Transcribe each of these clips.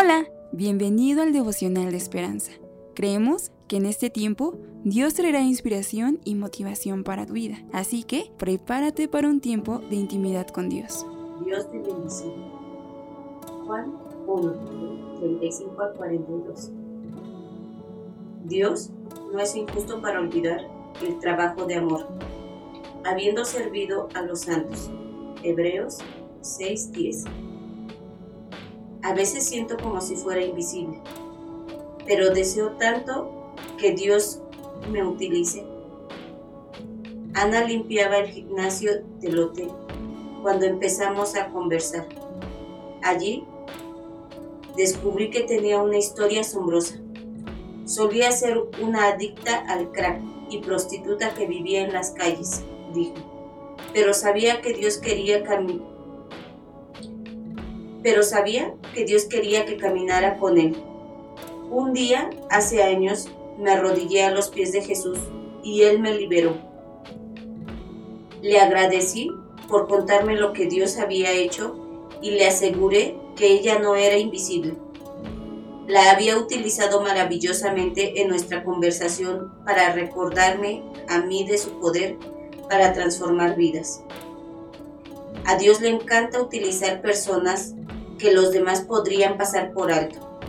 Hola, bienvenido al devocional de esperanza. Creemos que en este tiempo Dios traerá inspiración y motivación para tu vida, así que prepárate para un tiempo de intimidad con Dios. Dios te bendiga. Juan 1, 35 al 42. Dios no es injusto para olvidar el trabajo de amor, habiendo servido a los santos. Hebreos 6:10. A veces siento como si fuera invisible, pero deseo tanto que Dios me utilice. Ana limpiaba el gimnasio del hotel cuando empezamos a conversar. Allí descubrí que tenía una historia asombrosa. Solía ser una adicta al crack y prostituta que vivía en las calles, dijo. Pero sabía que Dios quería caminar pero sabía que Dios quería que caminara con él. Un día, hace años, me arrodillé a los pies de Jesús y Él me liberó. Le agradecí por contarme lo que Dios había hecho y le aseguré que ella no era invisible. La había utilizado maravillosamente en nuestra conversación para recordarme a mí de su poder para transformar vidas. A Dios le encanta utilizar personas que los demás podrían pasar por alto.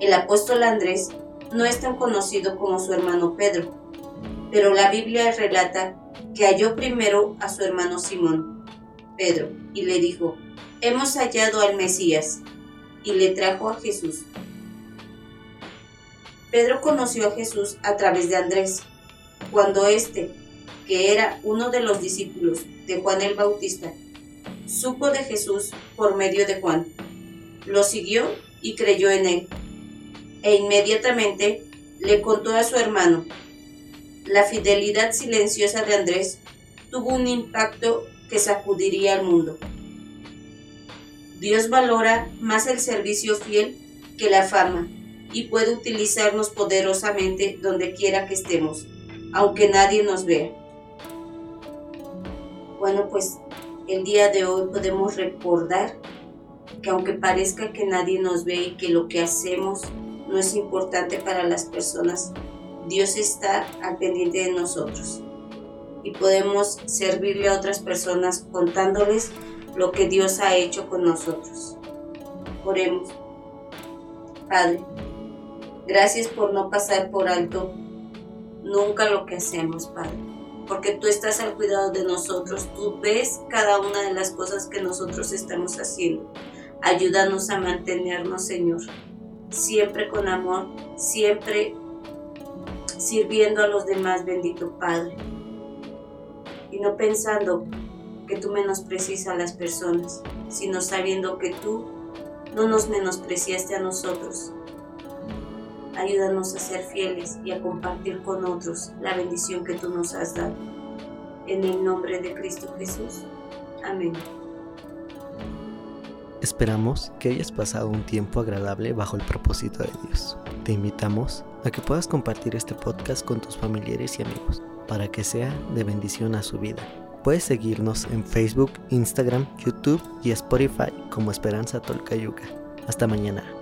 El apóstol Andrés no es tan conocido como su hermano Pedro, pero la Biblia relata que halló primero a su hermano Simón, Pedro, y le dijo, hemos hallado al Mesías, y le trajo a Jesús. Pedro conoció a Jesús a través de Andrés, cuando éste, que era uno de los discípulos de Juan el Bautista, supo de Jesús por medio de Juan. Lo siguió y creyó en él. E inmediatamente le contó a su hermano. La fidelidad silenciosa de Andrés tuvo un impacto que sacudiría al mundo. Dios valora más el servicio fiel que la fama y puede utilizarnos poderosamente donde quiera que estemos, aunque nadie nos vea. Bueno, pues el día de hoy podemos recordar que aunque parezca que nadie nos ve y que lo que hacemos no es importante para las personas, Dios está al pendiente de nosotros y podemos servirle a otras personas contándoles lo que Dios ha hecho con nosotros. Oremos. Padre, gracias por no pasar por alto nunca lo que hacemos, Padre porque tú estás al cuidado de nosotros, tú ves cada una de las cosas que nosotros estamos haciendo. Ayúdanos a mantenernos, Señor, siempre con amor, siempre sirviendo a los demás, bendito Padre. Y no pensando que tú menosprecias a las personas, sino sabiendo que tú no nos menospreciaste a nosotros, Ayúdanos a ser fieles y a compartir con otros la bendición que tú nos has dado. En el nombre de Cristo Jesús. Amén. Esperamos que hayas pasado un tiempo agradable bajo el propósito de Dios. Te invitamos a que puedas compartir este podcast con tus familiares y amigos para que sea de bendición a su vida. Puedes seguirnos en Facebook, Instagram, YouTube y Spotify como Esperanza Tolcayuca. Hasta mañana.